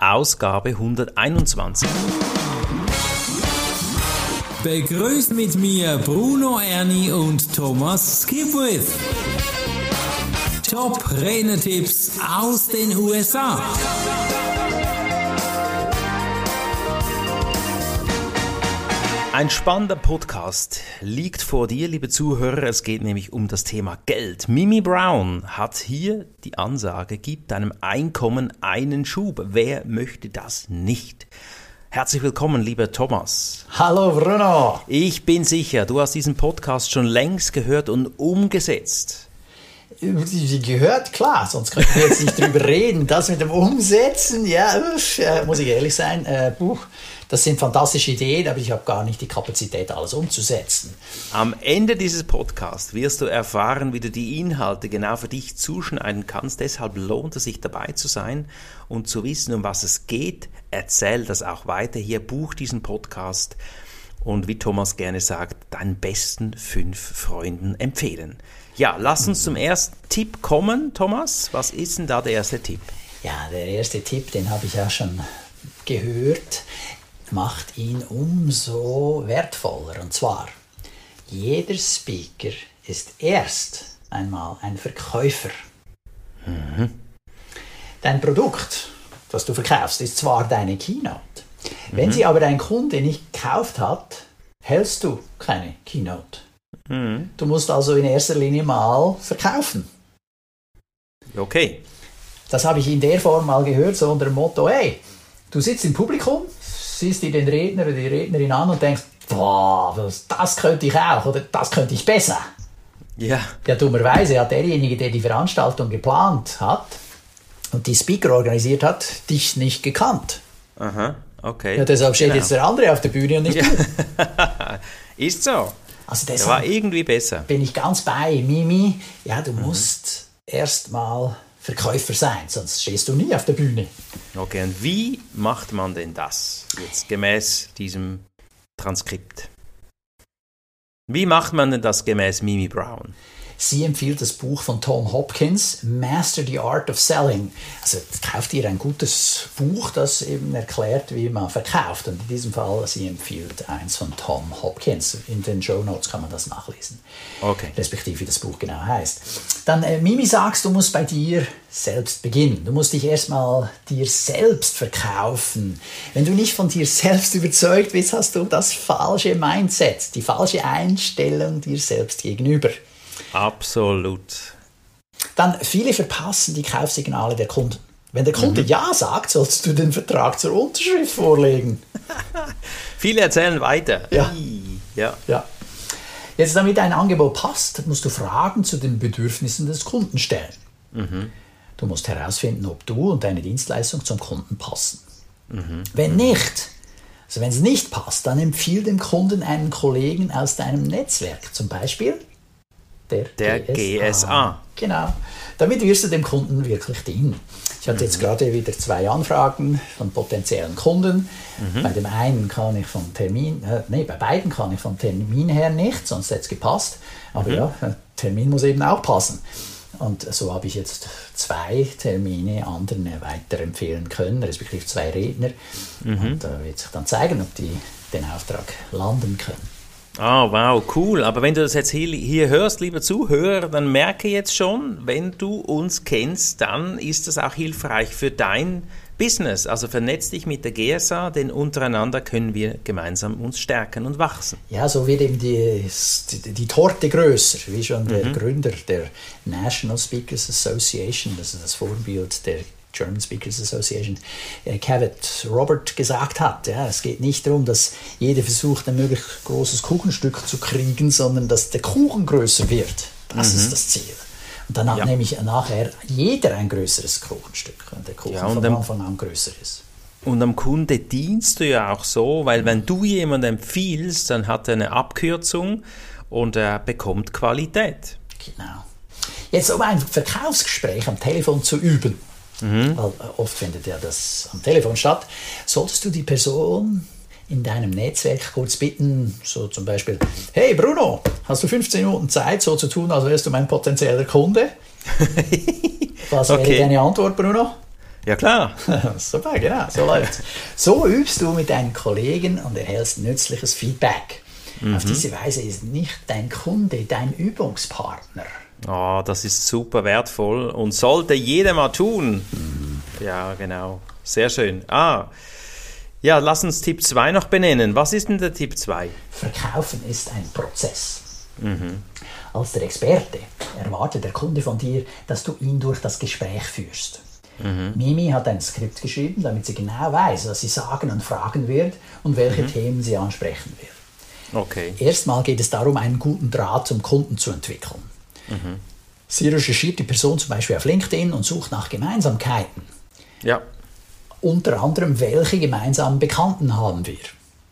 Ausgabe 121. Begrüßt mit mir Bruno Ernie und Thomas Skipwith. Top Renetipps aus den USA. Ein spannender Podcast liegt vor dir, liebe Zuhörer. Es geht nämlich um das Thema Geld. Mimi Brown hat hier die Ansage, gib deinem Einkommen einen Schub. Wer möchte das nicht? Herzlich willkommen, lieber Thomas. Hallo Bruno. Ich bin sicher, du hast diesen Podcast schon längst gehört und umgesetzt. Gehört, klar, sonst könnten wir jetzt nicht drüber reden. Das mit dem Umsetzen, ja, muss ich ehrlich sein, äh, buch, das sind fantastische Ideen, aber ich habe gar nicht die Kapazität, alles umzusetzen. Am Ende dieses Podcasts wirst du erfahren, wie du die Inhalte genau für dich zuschneiden kannst. Deshalb lohnt es sich dabei zu sein und zu wissen, um was es geht. Erzähl das auch weiter hier, buch diesen Podcast und wie Thomas gerne sagt, deinen besten fünf Freunden empfehlen. Ja, lass uns zum ersten Tipp kommen, Thomas. Was ist denn da der erste Tipp? Ja, der erste Tipp, den habe ich ja schon gehört macht ihn umso wertvoller. Und zwar, jeder Speaker ist erst einmal ein Verkäufer. Mhm. Dein Produkt, das du verkaufst, ist zwar deine Keynote. Mhm. Wenn sie aber dein Kunde nicht gekauft hat, hältst du keine Keynote. Mhm. Du musst also in erster Linie mal verkaufen. Okay. Das habe ich in der Form mal gehört, so unter dem Motto, hey, du sitzt im Publikum, siehst dir den Redner oder die Rednerin an und denkst, boah, das, das könnte ich auch oder das könnte ich besser. Ja. Ja, dummerweise hat derjenige, der die Veranstaltung geplant hat und die Speaker organisiert hat, dich nicht gekannt. Aha, okay. Ja, deshalb steht genau. jetzt der andere auf der Bühne und nicht ja. du. Ist so. Also deshalb war irgendwie besser. Bin ich ganz bei Mimi. Ja, du mhm. musst erst mal Verkäufer sein, sonst stehst du nie auf der Bühne. Okay, und wie macht man denn das jetzt gemäß diesem Transkript? Wie macht man denn das gemäß Mimi Brown? Sie empfiehlt das Buch von Tom Hopkins, Master the Art of Selling. Also kauft ihr ein gutes Buch, das eben erklärt, wie man verkauft. Und in diesem Fall, sie empfiehlt eins von Tom Hopkins. In den Show Notes kann man das nachlesen. Okay. Respektive, wie das Buch genau heißt. Dann, äh, Mimi sagst, du musst bei dir selbst beginnen. Du musst dich erstmal dir selbst verkaufen. Wenn du nicht von dir selbst überzeugt bist, hast du das falsche Mindset, die falsche Einstellung dir selbst gegenüber. Absolut. Dann viele verpassen die Kaufsignale der Kunden. Wenn der Kunde mhm. Ja sagt, sollst du den Vertrag zur Unterschrift vorlegen. viele erzählen weiter. Ja. ja. ja. Jetzt, damit ein Angebot passt, musst du Fragen zu den Bedürfnissen des Kunden stellen. Mhm. Du musst herausfinden, ob du und deine Dienstleistung zum Kunden passen. Mhm. Wenn nicht, also wenn es nicht passt, dann empfiehl dem Kunden einen Kollegen aus deinem Netzwerk, zum Beispiel der, der GSA. GSA. Genau. Damit wirst du dem Kunden wirklich dienen. Ich hatte mhm. jetzt gerade wieder zwei Anfragen von potenziellen Kunden. Mhm. Bei dem einen kann ich vom Termin, äh, nee, bei beiden kann ich vom Termin her nicht, sonst hätte es gepasst. Aber mhm. ja, Termin muss eben auch passen. Und so habe ich jetzt zwei Termine anderen weiterempfehlen können, respektive zwei Redner. Mhm. Und da wird sich dann zeigen, ob die den Auftrag landen können. Ah, oh, wow, cool. Aber wenn du das jetzt hier, hier hörst, lieber Zuhörer, dann merke jetzt schon, wenn du uns kennst, dann ist das auch hilfreich für dein Business. Also vernetz dich mit der GSA, denn untereinander können wir gemeinsam uns stärken und wachsen. Ja, so wird eben die, die, die Torte größer, wie schon der mhm. Gründer der National Speakers Association, das ist das Vorbild der German Speakers Association, äh, Cavett Robert gesagt hat. Ja, es geht nicht darum, dass jeder versucht, ein möglichst großes Kuchenstück zu kriegen, sondern dass der Kuchen größer wird. Das mhm. ist das Ziel. Und dann hat ja. nämlich nachher jeder ein größeres Kuchenstück, wenn der Kuchen ja, von Anfang an größer ist. Und am Kunde dienst du ja auch so, weil wenn du jemandem empfiehlst, dann hat er eine Abkürzung und er bekommt Qualität. Genau. Jetzt um ein Verkaufsgespräch am Telefon zu üben, mhm. weil äh, oft findet ja das am Telefon statt, solltest du die Person in deinem Netzwerk kurz bitten, so zum Beispiel, hey Bruno, hast du 15 Minuten Zeit, so zu tun, als wärst du mein potenzieller Kunde? Was okay. wäre deine Antwort, Bruno? Ja, klar. Super, genau, so läuft's. So übst du mit deinen Kollegen und erhältst nützliches Feedback. Auf diese Weise ist nicht dein Kunde dein Übungspartner. Oh, das ist super wertvoll und sollte jeder mal tun. Ja, genau. Sehr schön. Ah, ja, lass uns Tipp 2 noch benennen. Was ist denn der Tipp 2? Verkaufen ist ein Prozess. Als der Experte erwartet der Kunde von dir, dass du ihn durch das Gespräch führst. Mimi hat ein Skript geschrieben, damit sie genau weiß, was sie sagen und fragen wird und welche Themen sie ansprechen wird. Okay. Erstmal geht es darum, einen guten Draht zum Kunden zu entwickeln. Sie recherchiert die Person zum Beispiel auf LinkedIn und sucht nach Gemeinsamkeiten. Ja. Unter anderem, welche gemeinsamen Bekannten haben wir?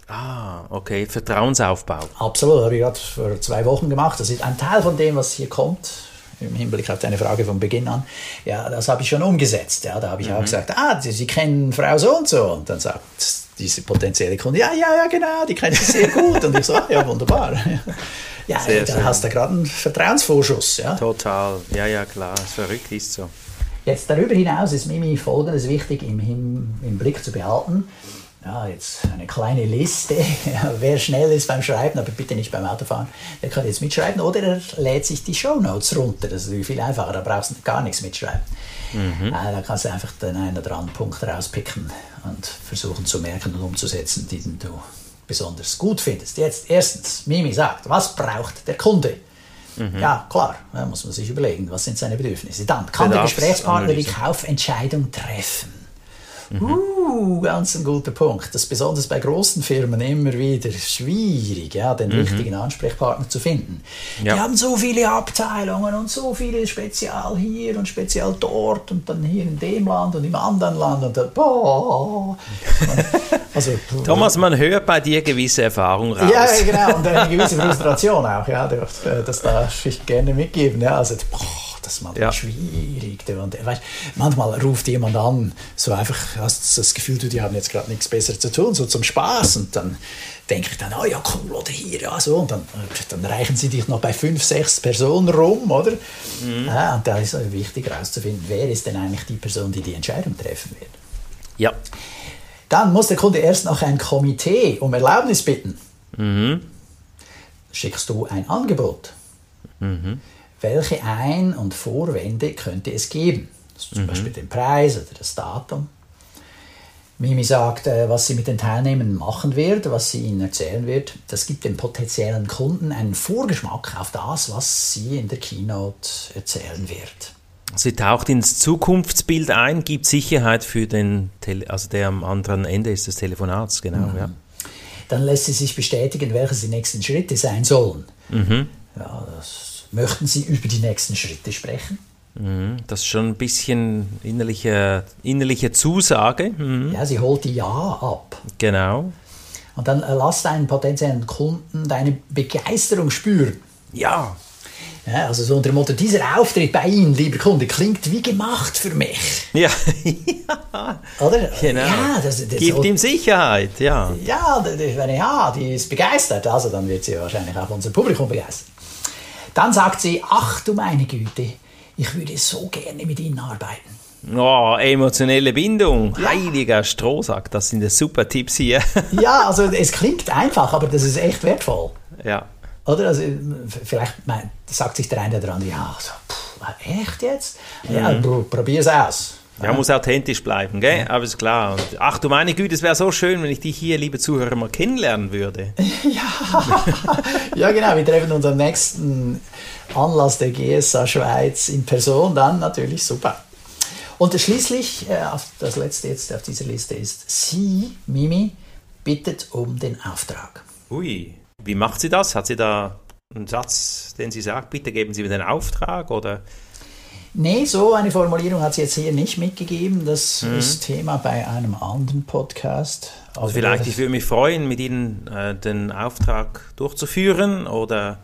Ah, okay. Vertrauensaufbau. Absolut, habe ich gerade vor zwei Wochen gemacht. Das ist ein Teil von dem, was hier kommt, im Hinblick auf deine Frage von Beginn an. Ja, das habe ich schon umgesetzt. Ja, da habe ich auch gesagt, ah, Sie, Sie kennen Frau so und so. Und dann sagt diese potenzielle Kunde, ja, ja, ja, genau, die kenne ich sehr gut. Und ich so, ah, ja, wunderbar. Ja, Sehr da schön. hast du gerade einen Vertrauensvorschuss. Ja. Total. Ja, ja, klar. Ist verrückt, ist so. Jetzt darüber hinaus ist Mimi Folgendes wichtig im, im, im Blick zu behalten. Ja, jetzt eine kleine Liste. Wer schnell ist beim Schreiben, aber bitte nicht beim Autofahren, der kann jetzt mitschreiben oder er lädt sich die Shownotes runter. Das ist viel einfacher, da brauchst du gar nichts mitschreiben. Äh, da kannst du einfach den einen oder anderen Punkt rauspicken und versuchen zu merken und umzusetzen, die du besonders gut findest. Jetzt erstens, Mimi sagt, was braucht der Kunde? Ja, klar, da muss man sich überlegen, was sind seine Bedürfnisse. Dann kann der Gesprächspartner die. Kaufentscheidung treffen. Uh, ganz ein guter Punkt. Das ist besonders bei großen Firmen immer wieder schwierig, ja, den richtigen Ansprechpartner zu finden. Ja. Die haben so viele Abteilungen und so viele Spezial hier und Spezial dort und dann hier in dem Land und im anderen Land und dann, boah. Also, Thomas, man hört bei dir gewisse Erfahrung raus. ja, genau. Und eine gewisse Frustration auch, ja. Das, das darf ich gerne mitgeben. Ja. Also, boah, das ist manchmal Ja. schwierig. Und, weißt, manchmal ruft jemand an, so einfach, hast du das Gefühl, du, die haben jetzt gerade nichts Besseres zu tun, so zum Spaß. Und dann denke ich dann, oh ja, cool, oder hier, ja, so. Und dann, dann reichen sie dich noch bei fünf, sechs Personen rum, oder? Ja, und da ist es wichtig herauszufinden, wer ist denn eigentlich die Person, die die Entscheidung treffen wird. Ja. Dann muss der Kunde erst noch ein Komitee um Erlaubnis bitten. Schickst du ein Angebot? Welche Ein- und Vorwände könnte es geben? Also zum Beispiel den Preis oder das Datum. Mimi sagt, äh, was sie mit den Teilnehmern machen wird, was sie ihnen erzählen wird. Das gibt dem potenziellen Kunden einen Vorgeschmack auf das, was sie in der Keynote erzählen wird. Sie taucht ins Zukunftsbild ein, gibt Sicherheit für den, Tele also der am anderen Ende ist des Telefonats, genau, ja. Dann lässt sie sich bestätigen, welche die nächsten Schritte sein sollen. Ja, das, möchten Sie über die nächsten Schritte sprechen? Mhm. Das ist schon ein bisschen innerliche, innerliche Zusage, mhm. Ja, sie holt die Ja ab. genau. Und dann äh, lass deinen potenziellen Kunden deine Begeisterung spüren. Ja, Ja, also so unter dem Motto, dieser Auftritt bei Ihnen, lieber Kunde, klingt wie gemacht für mich. ja, Oder? genau. Ja, das, das, Gibt ihm Sicherheit, ja. ja, ja, die ist begeistert, also dann wird sie wahrscheinlich auch unser Publikum begeistern. Dann sagt sie, ach du meine Güte, ich würde so gerne mit Ihnen arbeiten. Oh, emotionelle Bindung, heiliger Strohsack, das sind ja super Tipps hier. Ja, also es klingt einfach, aber das ist echt wertvoll. ja, Oder? Also, vielleicht sagt sich der eine oder andere, ja, so, puh, echt jetzt? Ja, pr- probier's aus. Ja, muss authentisch bleiben, gell? Aber ist klar. Und, ach du meine Güte, es wäre so schön, wenn ich dich hier, liebe Zuhörer, mal kennenlernen würde. Ja, genau, wir treffen uns am nächsten Anlass der GSA Schweiz in Person, dann natürlich super. Und schließlich, äh, das letzte jetzt auf dieser Liste ist, sie, Mimi, bittet um den Auftrag. Ui, wie macht sie das? Hat sie da einen Satz, den sie sagt, bitte geben Sie mir den Auftrag? Oder? Nee, so eine Formulierung hat sie jetzt hier nicht mitgegeben. Das ist Thema bei einem anderen Podcast. Also vielleicht, ich würde mich freuen, mit Ihnen äh, den Auftrag durchzuführen oder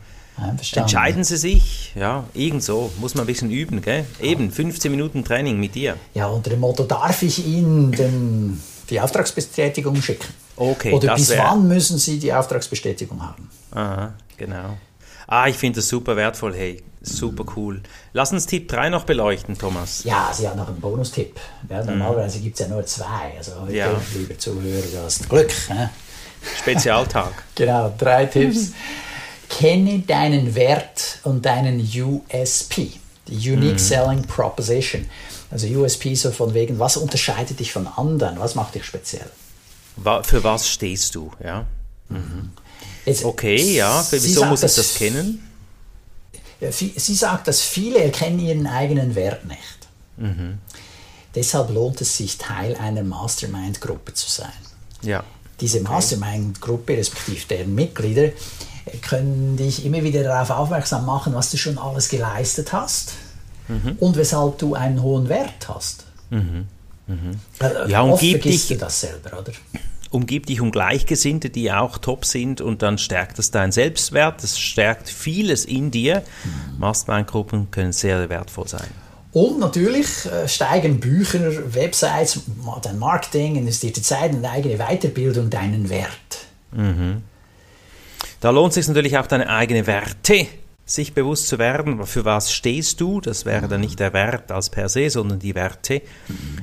entscheiden Sie sich. Ja, irgend so. Muss man ein bisschen üben, gell? Eben, 15 Minuten Training mit dir. Ja, unter dem Motto, darf ich Ihnen den, die Auftragsbestätigung schicken? Okay, Oder bis wann müssen Sie die Auftragsbestätigung haben? Aha, genau. Ah, ich finde das super wertvoll. Hey, super cool. Lass uns Tipp 3 noch beleuchten, Thomas. Ja, sie hat noch einen Bonustipp. Ja, normalerweise gibt es ja nur zwei. Also heute, Ja. lieber Zuhörer, du hast Glück. hä? Spezialtag. Genau, drei Tipps. Kenne deinen Wert und deinen USP, die Unique Selling Proposition. Also USP so von wegen, was unterscheidet dich von anderen, was macht dich speziell? Für was stehst du? Ja. Jetzt, Okay, ja. Wieso sagt, muss ich das kennen? Sie sagt, dass viele erkennen ihren eigenen Wert nicht. Deshalb lohnt es sich, Teil einer Mastermind-Gruppe zu sein. Ja. Diese Mastermind-Gruppe, respektive deren Mitglieder, können dich immer wieder darauf aufmerksam machen, was du schon alles geleistet hast und weshalb du einen hohen Wert hast. Äh, Ja, und oft vergisst dich- du das selber, oder? Umgib dich um Gleichgesinnte, die auch top sind und dann stärkt das deinen Selbstwert. Das stärkt vieles in dir. Mastermind-Gruppen können sehr wertvoll sein. Und natürlich äh, steigen Bücher, Websites, dein Marketing, investierte Zeit und eigene Weiterbildung deinen Wert. Da lohnt es sich natürlich auch deine eigene Werte, sich bewusst zu werden. Für was stehst du? Das wäre dann nicht der Wert als per se, sondern die Werte.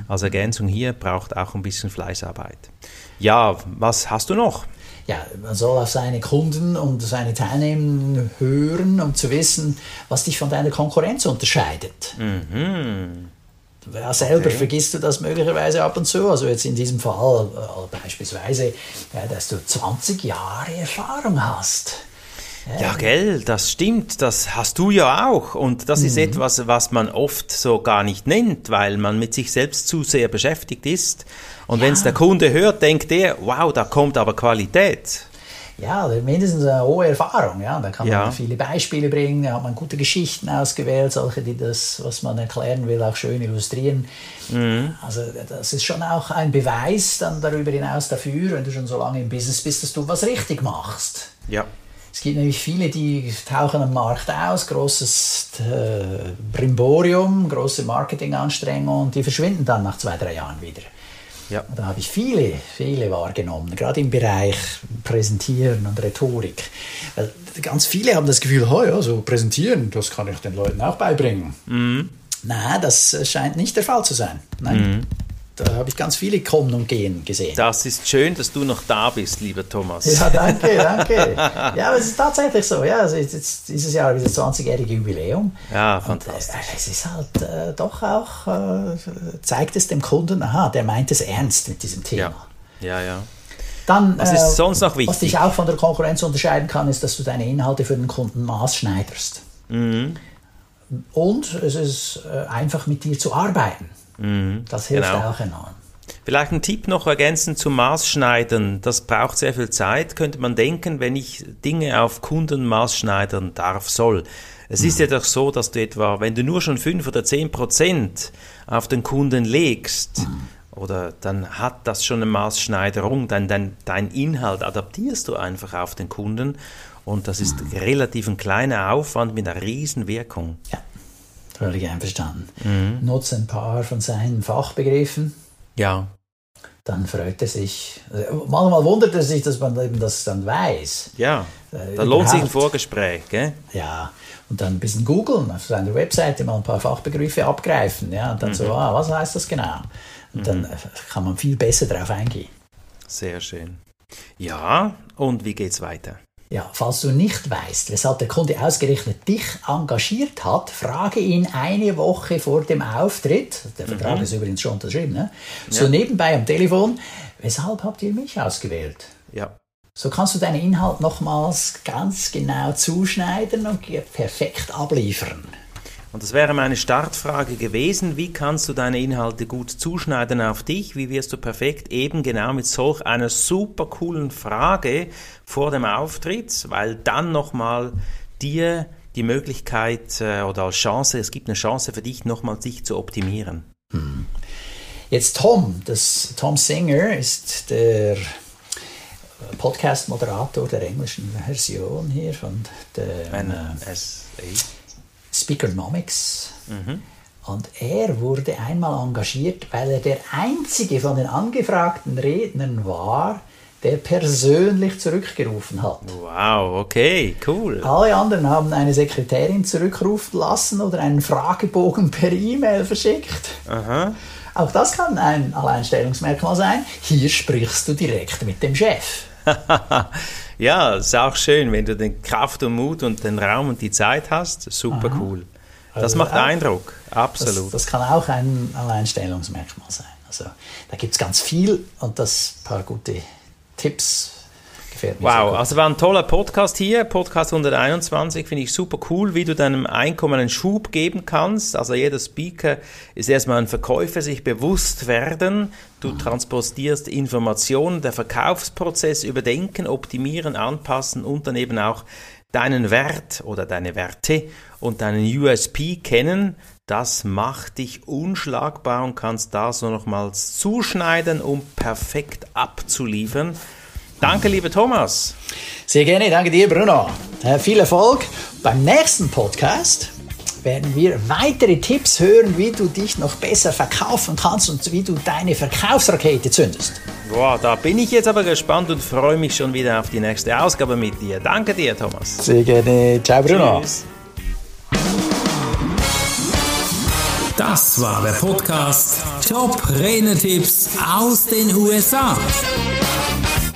Als Ergänzung hier braucht auch ein bisschen Fleißarbeit. Ja, was hast du noch? Ja, man soll auf seine Kunden und seine Teilnehmer hören, um zu wissen, was dich von deiner Konkurrenz unterscheidet. Ja, selber vergisst du das möglicherweise ab und zu. Also jetzt in diesem Fall äh, beispielsweise, ja, dass du 20 Jahre Erfahrung hast. Ja, gell, das stimmt, das hast du ja auch. Und das ist etwas, was man oft so gar nicht nennt, weil man mit sich selbst zu sehr beschäftigt ist. Und wenn es der Kunde hört, denkt er, wow, da kommt aber Qualität. Ja, oder mindestens eine hohe Erfahrung. Ja. Da kann Ja. man viele Beispiele bringen, da hat man gute Geschichten ausgewählt, solche, die das, was man erklären will, auch schön illustrieren. Also das ist schon auch ein Beweis dann darüber hinaus dafür, wenn du schon so lange im Business bist, dass du was richtig machst. Ja. Es gibt nämlich viele, die tauchen am Markt aus, großes äh, Brimborium, große Marketinganstrengungen und die verschwinden dann nach zwei, drei Jahren wieder. Ja. Da habe ich viele, viele wahrgenommen, gerade im Bereich Präsentieren und Rhetorik. Weil ganz viele haben das Gefühl, oh ja, so präsentieren, das kann ich den Leuten auch beibringen. Nein, das scheint nicht der Fall zu sein. Nein, da habe ich ganz viele kommen und gehen gesehen. Das ist schön, dass du noch da bist, lieber Thomas. Ja, danke, danke. Ja, aber es ist tatsächlich so. Ja, also jetzt, dieses Jahr wieder das 20-jährige Jubiläum. Ja, Und, fantastisch. äh, es ist halt äh, doch auch, äh, zeigt es dem Kunden, aha, der meint es ernst mit diesem Thema. Ja, ja, ja. Dann, Was ist sonst noch Was wichtig? dich auch von der Konkurrenz unterscheiden kann, ist, dass du deine Inhalte für den Kunden maßschneiderst. Mhm. Und es ist äh, einfach mit dir zu arbeiten. Das hilft genau. auch enorm. Vielleicht ein Tipp noch ergänzend zum Maßschneidern. Das braucht sehr viel Zeit, könnte man denken, wenn ich Dinge auf Kunden maßschneidern darf, soll. Es ist ja doch so, dass du etwa, wenn du nur schon 5 oder 10 Prozent auf den Kunden legst, oder dann hat das schon eine Maßschneiderung, dann dein, dein Inhalt adaptierst du einfach auf den Kunden und das ist relativ ein kleiner Aufwand mit einer riesen Wirkung. Ja, völlig einverstanden. Mhm. Nutze ein paar von seinen Fachbegriffen. Ja, dann freut er sich. Äh, Manchmal wundert er sich, dass man eben das dann weiß. ja, Äh, da lohnt sich ein. Vorgespräch, gell? Ja, und dann ein bisschen googeln, auf seiner Webseite mal ein paar Fachbegriffe abgreifen. Ja, und dann Mhm. so, ah, was heißt das genau? Und dann äh, kann man viel besser darauf eingehen. Sehr schön. Ja, und wie geht's weiter? Ja, falls du nicht weißt, weshalb der Kunde ausgerechnet dich engagiert hat, frage ihn eine Woche vor dem Auftritt, der Vertrag ist übrigens schon unterschrieben, ne? so nebenbei am Telefon, weshalb habt ihr mich ausgewählt? Ja, So kannst du deinen Inhalt nochmals ganz genau zuschneiden und perfekt abliefern. Und das wäre meine Startfrage gewesen. Wie kannst du deine Inhalte gut zuschneiden auf dich? Wie wirst du perfekt eben genau mit solch einer super coolen Frage vor dem Auftritt? Weil dann nochmal dir die Möglichkeit äh, oder als Chance, es gibt eine Chance für dich, nochmal sich zu optimieren. Jetzt Tom, das, Tom Singer ist der Podcast-Moderator der englischen Version hier von dem Ein äh, Speakernomics. Und er wurde einmal engagiert, weil er der einzige von den angefragten Rednern war, der persönlich zurückgerufen hat. Wow, okay, cool. Alle anderen haben eine Sekretärin zurückrufen lassen oder einen Fragebogen per E-Mail verschickt. Aha. Auch das kann ein Alleinstellungsmerkmal sein. Hier sprichst du direkt mit dem Chef. ja, ist auch schön, wenn du den Kraft und Mut und den Raum und die Zeit hast. Super Aha. cool. Das also macht auch, Eindruck, absolut. Das, das, kann auch ein Alleinstellungsmerkmal sein. Also da gibt es ganz viel und das paar gute Tipps gefällt mir. Wow, also war ein toller Podcast hier, Podcast 121, finde ich super cool, wie du deinem Einkommen einen Schub geben kannst. Also jeder Speaker ist erstmal ein Verkäufer, sich bewusst werden. Du mhm. transportierst Informationen, der Verkaufsprozess überdenken, optimieren, anpassen und dann eben auch deinen Wert oder deine Werte und deinen USP kennen. Das macht dich unschlagbar und kannst da so nochmals zuschneiden, um perfekt abzuliefern. Danke, lieber Thomas. Sehr gerne, danke dir, Bruno. Äh, viel Erfolg beim nächsten Podcast werden wir weitere Tipps hören, wie du dich noch besser verkaufen kannst und wie du deine Verkaufsrakete zündest. Boah, da bin ich jetzt aber gespannt und freue mich schon wieder auf die nächste Ausgabe mit dir. Danke dir, Thomas. Sehr gerne. Ciao, Bruno. Tschüss. Das war der Podcast Top Renetipps aus den USA.